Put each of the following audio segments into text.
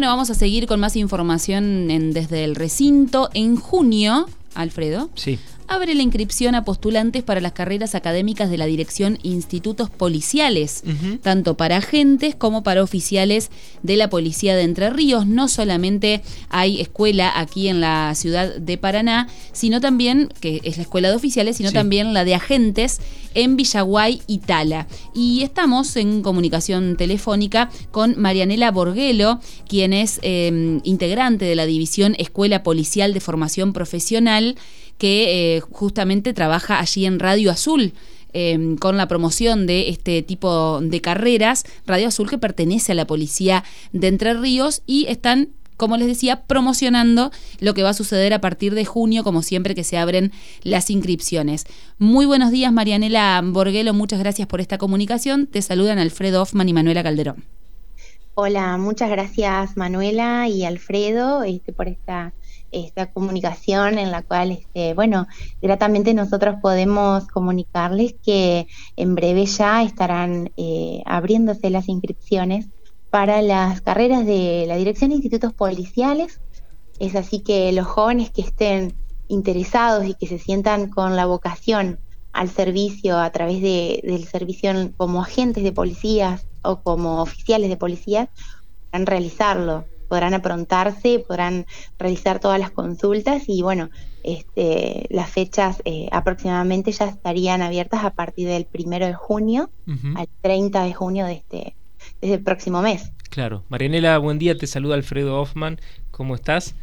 Bueno, vamos a seguir con más información en, desde el recinto. En junio, Alfredo. Sí abre la inscripción a postulantes para las carreras académicas de la Dirección Institutos Policiales, tanto para agentes como para oficiales de la Policía de Entre Ríos. No solamente hay escuela aquí en la ciudad de Paraná, sino también, que es la escuela de oficiales, sino también la de agentes en Villaguay y Tala. Y estamos en comunicación telefónica con Marianela Borguelo, quien es eh, integrante de la División Escuela Policial de Formación Profesional que eh, justamente trabaja allí en Radio Azul. Em, con la promoción de este tipo de carreras, Radio Azul que pertenece a la policía de Entre Ríos y están como les decía, promocionando lo que va a suceder a partir de junio, como siempre que se abren las inscripciones. Muy buenos días, Marianela Borguelo, muchas gracias por esta comunicación. Te saludan Alfredo Hoffman y Manuela Calderón. Hola, muchas gracias Manuela y Alfredo este, por esta esta comunicación en la cual, este, bueno, gratamente nosotros podemos comunicarles que en breve ya estarán eh, abriéndose las inscripciones para las carreras de la Dirección de Institutos Policiales. Es así que los jóvenes que estén interesados y que se sientan con la vocación al servicio a través de, del servicio como agentes de policías o como oficiales de policías, podrán realizarlo podrán aprontarse, podrán realizar todas las consultas y bueno, este, las fechas eh, aproximadamente ya estarían abiertas a partir del primero de junio al 30 de junio de este, desde el próximo mes. Claro. Marianela, buen día, te saluda Alfredo Hoffman, ¿cómo estás?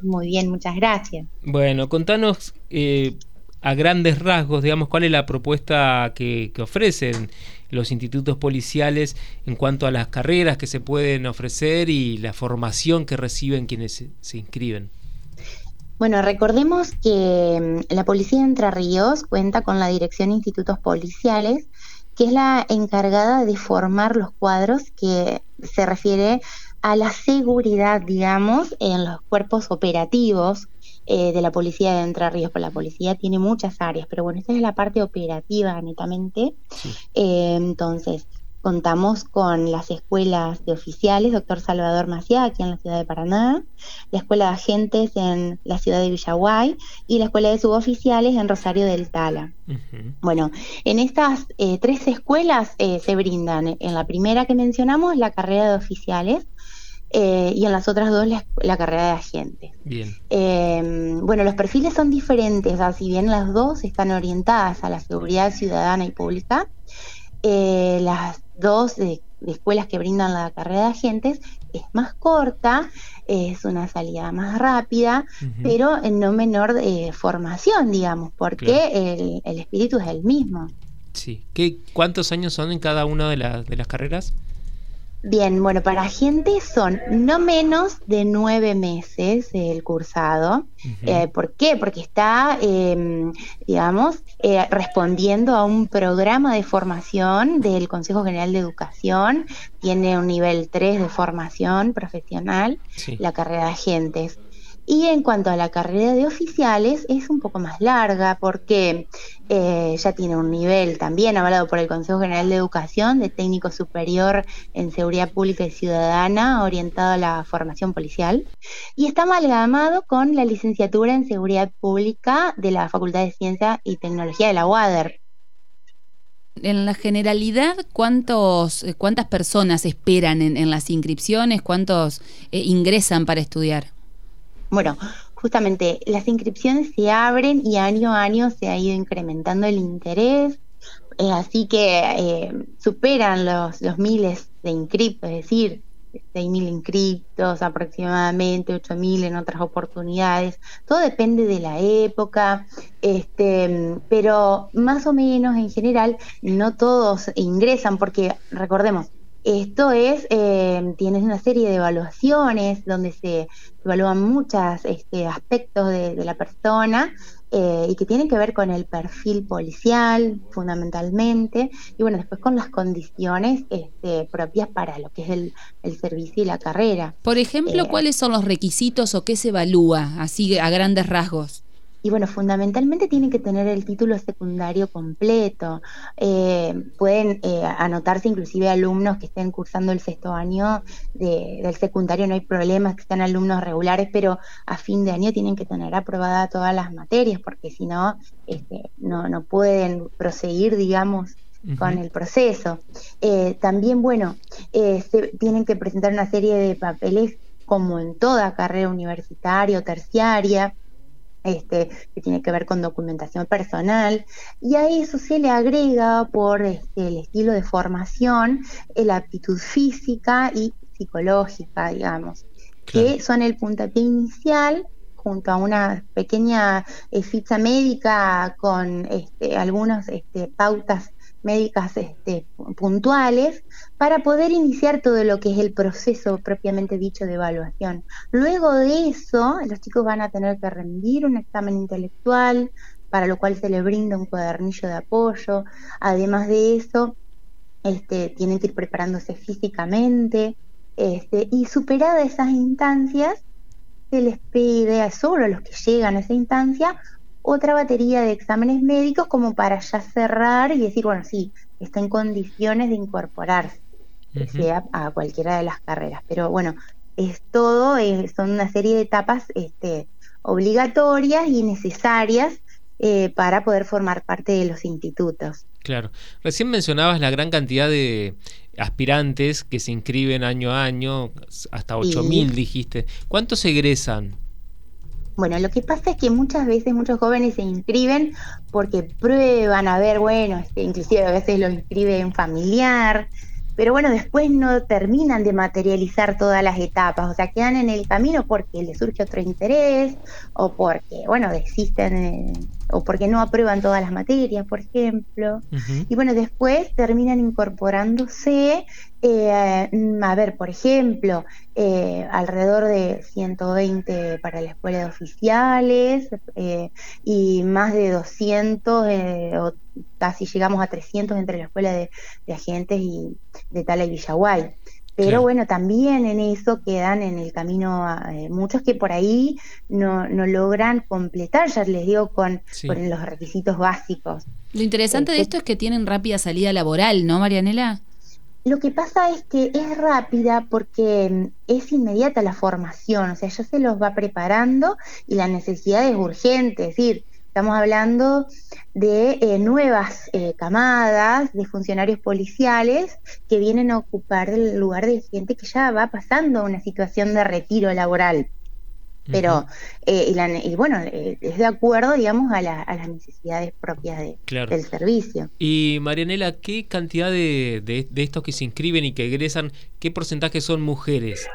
Muy bien, muchas gracias. Bueno, contanos eh, a grandes rasgos, digamos, cuál es la propuesta que, que ofrecen los institutos policiales en cuanto a las carreras que se pueden ofrecer y la formación que reciben quienes se, inscriben. Bueno, recordemos que mm, la Policía de Entre Ríos cuenta con la Dirección de Institutos Policiales, que es la encargada de formar los cuadros que se refiere a la seguridad, digamos, en los cuerpos operativos eh, de la policía de Entre Ríos, porque la policía tiene muchas áreas, pero bueno, esta es la parte operativa netamente. Eh, entonces, contamos con las escuelas de oficiales, doctor Salvador Maciá, aquí en la ciudad de Paraná, la escuela de agentes en la ciudad de Villaguay y la escuela de suboficiales en Rosario del Tala. Bueno, en estas eh, tres escuelas se brindan, en la primera que mencionamos, la carrera de oficiales, eh, y en las otras dos la, carrera de agente. Bien. Em, bueno, los perfiles son diferentes, si bien las dos están orientadas a la seguridad ciudadana y pública, eh, las dos de, escuelas que brindan la carrera de agentes es más corta, es una salida más rápida, pero en no menor de formación, digamos, porque el, espíritu es el mismo. Sí. ¿Qué, ¿Cuántos años son en cada una de, de las carreras? Bien, bueno, para gente son no menos de nueve meses el cursado. Eh, ¿Por qué? Porque está, em, digamos, eh, respondiendo a un programa de formación del Consejo General de Educación. Tiene un nivel 3 de formación profesional, la carrera de agentes. Y en cuanto a la carrera de oficiales, es un poco más larga porque eh, ya tiene un nivel también avalado por el Consejo General de Educación de técnico superior en seguridad pública y ciudadana orientado a la formación policial. Y está amalgamado con la licenciatura en seguridad pública de la Facultad de Ciencia y Tecnología de la UADER. En la generalidad, ¿cuántos, ¿cuántas personas esperan en, las inscripciones? ¿Cuántos eh, ingresan para estudiar? Bueno, justamente las inscripciones se abren y año a año se ha ido incrementando el interés, eh, así que eh, superan los, los miles de inscriptos, es decir, 6.000 inscriptos aproximadamente, 8.000 en otras oportunidades, todo depende de la época, este, pero más o menos en general no todos ingresan porque recordemos, esto es, eh, tienes una serie de evaluaciones donde se evalúan muchos este, aspectos de, la persona eh, y que tienen que ver con el perfil policial fundamentalmente y bueno, después con las condiciones este, propias para lo que es el, servicio y la carrera. Por ejemplo, eh, ¿cuáles son los requisitos o qué se evalúa así a grandes rasgos? Y bueno, fundamentalmente tienen que tener el título secundario completo. Eh, pueden eh, anotarse inclusive alumnos que estén cursando el sexto año del secundario, no hay problemas, que sean alumnos regulares, pero a fin de año tienen que tener aprobada todas las materias, porque si no, este, no, no pueden proseguir, digamos, con el proceso. Eh, también, bueno, se, tienen que presentar una serie de papeles como en toda carrera universitaria o terciaria, este, que tiene que ver con documentación personal, y a eso se le agrega por este, el estilo de formación la aptitud física y psicológica, digamos, que son el puntapié inicial junto a una pequeña eh, ficha médica con este, algunas este, pautas médicas este, puntuales para poder iniciar todo lo que es el proceso propiamente dicho de evaluación. Luego de eso, los chicos van a tener que rendir un examen intelectual, para lo cual se les brinda un cuadernillo de apoyo. Además de eso, este, tienen que ir preparándose físicamente este, y superada esas instancias, se les pide a solo los que llegan a esa instancia otra batería de exámenes médicos como para ya cerrar y decir, bueno, sí, está en condiciones de incorporarse, sea a cualquiera de las carreras. Pero bueno, es todo, son una serie de etapas este, obligatorias y necesarias eh, para poder formar parte de los institutos. Claro. Recién mencionabas la gran cantidad de aspirantes que se inscriben año a año, hasta 8.000 dijiste. ¿Cuántos egresan? Bueno, lo que pasa es que muchas veces muchos jóvenes se inscriben porque prueban a ver, bueno, este, inclusive a veces lo inscribe un familiar, pero bueno, después no terminan de materializar todas las etapas, o sea, quedan en el camino porque les surge otro interés o porque, bueno, desisten eh, o porque no aprueban todas las materias, por ejemplo. Y bueno, después terminan incorporándose, eh, a ver, por ejemplo, eh, alrededor de 120 para la escuela de oficiales y más de 200 o casi llegamos a 300 entre la escuela de, agentes y de Tala y Villaguay. Pero bueno, también en eso quedan en el camino eh, muchos que por ahí no, no, logran completar, ya les digo, con, los requisitos básicos. Lo interesante de esto es que tienen rápida salida laboral, ¿no, Marianela? Lo que pasa es que es rápida porque mm, es inmediata la formación, o sea, ya se los va preparando y la necesidad es urgente, es decir, Estamos hablando de eh, nuevas eh, camadas de funcionarios policiales que vienen a ocupar el lugar de gente que ya va pasando una situación de retiro laboral. Pero, eh, y, bueno, es de acuerdo, digamos, a, las necesidades propias del servicio. Y Marianela, ¿qué cantidad de, de estos que se inscriben y que egresan, qué porcentaje son mujeres?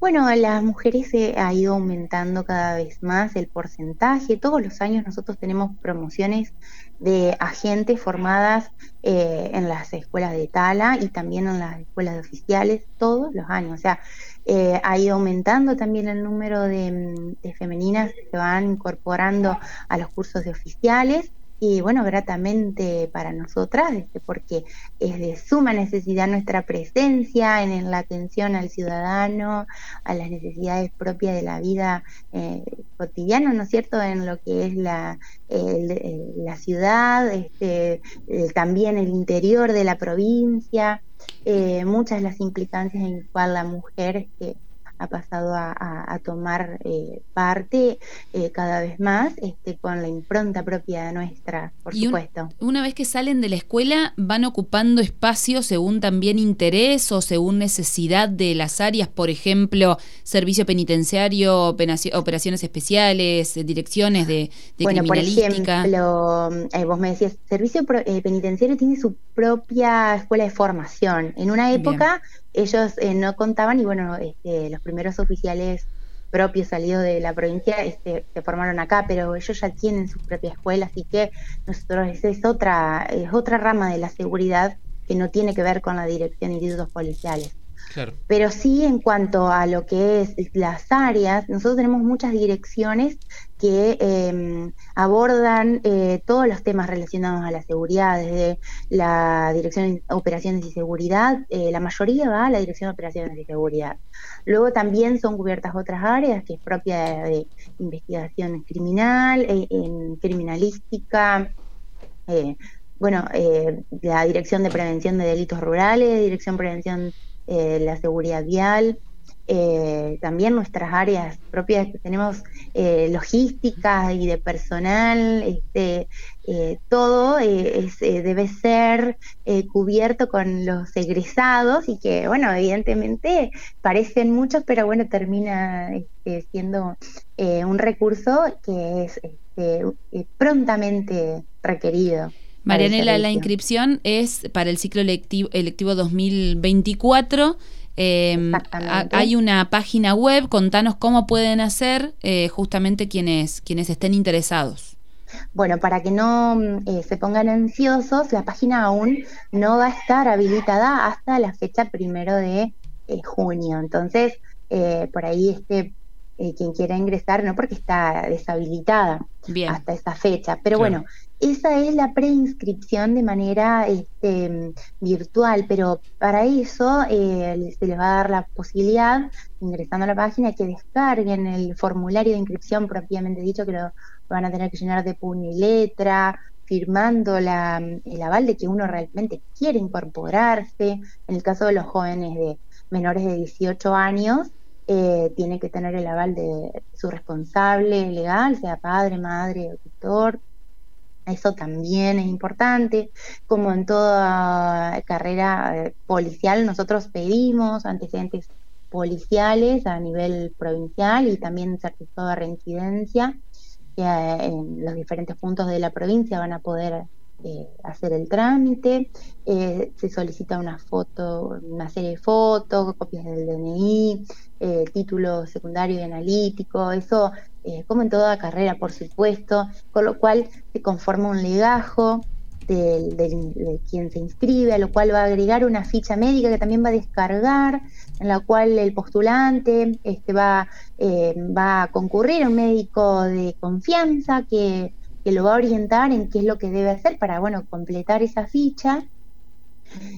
Bueno, las mujeres se ha ido aumentando cada vez más el porcentaje. Todos los años nosotros tenemos promociones de agentes formadas eh, en las escuelas de Tala y también en las escuelas de oficiales, todos los años. O sea, eh, ha ido aumentando también el número de, de femeninas que se van incorporando a los cursos de oficiales y bueno, gratamente para nosotras, este, porque es de suma necesidad nuestra presencia en, la atención al ciudadano, a las necesidades propias de la vida eh, cotidiana, ¿no es cierto?, en lo que es la, la ciudad, este, también el interior de la provincia, eh, muchas las implicancias en cual la mujer este, pasado a, tomar eh, parte eh, cada vez más este, con la impronta propia nuestra, por supuesto. una vez que salen de la escuela, van ocupando espacio según también interés o según necesidad de las áreas, por ejemplo, servicio penitenciario, operaciones especiales, direcciones de, de bueno, por ejemplo, eh, vos me decías, servicio penitenciario tiene su propia escuela de formación. En una época ellos eh, no contaban y bueno, este, los primeros oficiales propios salidos de la provincia este, se formaron acá, pero ellos ya tienen su propia escuela, así que nosotros esa es otra, es otra rama de la seguridad que no tiene que ver con la dirección de institutos policiales. Pero sí en cuanto a lo que es las áreas, nosotros tenemos muchas direcciones que em, abordan eh, todos los temas relacionados a la seguridad, desde la Dirección de Operaciones y Seguridad, eh, la mayoría va a la Dirección de Operaciones y Seguridad. Luego también son cubiertas otras áreas, que es propia de, investigación criminal, eh, en criminalística, bueno, la Dirección de Prevención de Delitos Rurales, Dirección de Prevención de la Seguridad Vial, eh, también nuestras áreas propias que tenemos eh, logísticas y de personal, este, eh, todo debe ser cubierto con los egresados y que, bueno, evidentemente parecen muchos, pero bueno, termina este, siendo un recurso que es este, prontamente requerido. Marianela, la inscripción es para el ciclo electivo, electivo 2024. Eh, hay una página web, contanos cómo pueden hacer eh, justamente quienes, quienes estén interesados. Bueno, para que no mm, eh, se pongan ansiosos, la página aún no va a estar habilitada hasta la fecha primero de eh, junio. Entonces, por ahí este quien quiera ingresar, no porque está deshabilitada hasta esa fecha. Pero bueno, esa es la preinscripción de manera este, virtual, pero para eso eh, se les va a dar la posibilidad, ingresando a la página, que descarguen el formulario de inscripción propiamente dicho, que lo, van a tener que llenar de puño y letra, firmando el aval de que uno realmente quiere incorporarse. En el caso de los jóvenes de menores de 18 años, eh, tiene que tener el aval de su responsable legal, sea padre, madre o tutor eso también es importante. Como en toda carrera eh, policial, nosotros pedimos antecedentes policiales a nivel provincial y también certificado de reincidencia, que eh, en los diferentes puntos de la provincia van a poder eh, hacer el trámite. se solicita una foto, una serie de fotos, copias del DNI, título secundario y analítico. Eso eh, como en toda carrera, por supuesto, con lo cual se conforma un legajo de quien se inscribe, a lo cual va a agregar una ficha médica que también va a descargar, en la cual el postulante este, va, eh, va a concurrir a un médico de confianza que, lo va a orientar en qué es lo que debe hacer para, bueno, completar esa ficha.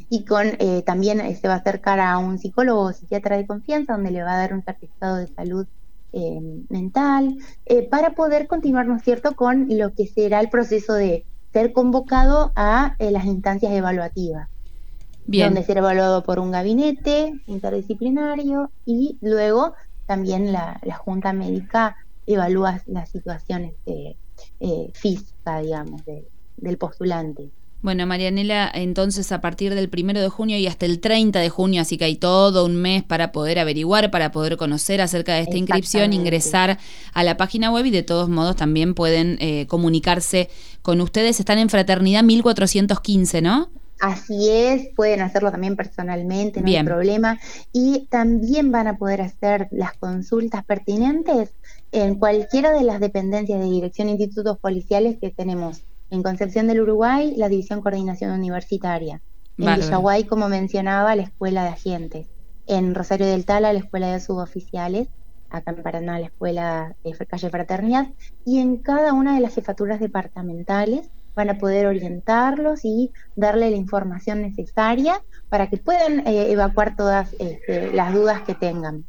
Y con eh, también se va a acercar a un psicólogo o psiquiatra de confianza donde le va a dar un certificado de salud eh, mental, eh, para poder continuar, ¿no es cierto?, con lo que será el proceso de ser convocado a eh, las instancias evaluativas. Donde será evaluado por un gabinete interdisciplinario y luego también la, Junta Médica evalúa las situaciones físicas, digamos, del postulante. Bueno, Marianela, entonces a partir del primero de junio y hasta el 30 de junio, así que hay todo un mes para poder averiguar, para poder conocer acerca de esta inscripción, ingresar a la página web y de todos modos también pueden eh, comunicarse con ustedes. Están en Fraternidad 1415, ¿no? Así es, pueden hacerlo también personalmente, no hay problema. Y también van a poder hacer las consultas pertinentes en cualquiera de las dependencias de dirección de institutos policiales que tenemos en Concepción del Uruguay, la División Coordinación Universitaria. En Villaguay, como mencionaba, la Escuela de Agentes. En Rosario del Tala, la Escuela de Suboficiales. Acá en Paraná, la Escuela de Calle Fraternidad. Y en cada una de las jefaturas departamentales van a poder orientarlos y darle la información necesaria para que puedan eh, evacuar todas este, las dudas que tengan.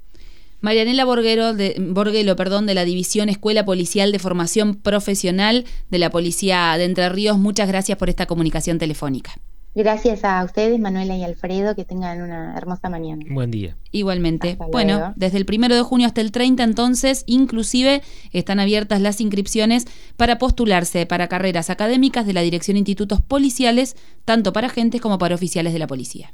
Marianela Borguero de, Borguelo perdón, de la División Escuela Policial de Formación Profesional de la Policía de Entre Ríos, muchas gracias por esta comunicación telefónica. Gracias a ustedes, Manuela y Alfredo, que tengan una hermosa mañana. Buen día. Igualmente. bueno, desde el primero de junio hasta el 30, entonces, inclusive están abiertas las inscripciones para postularse para carreras académicas de la Dirección de Institutos Policiales, tanto para agentes como para oficiales de la policía.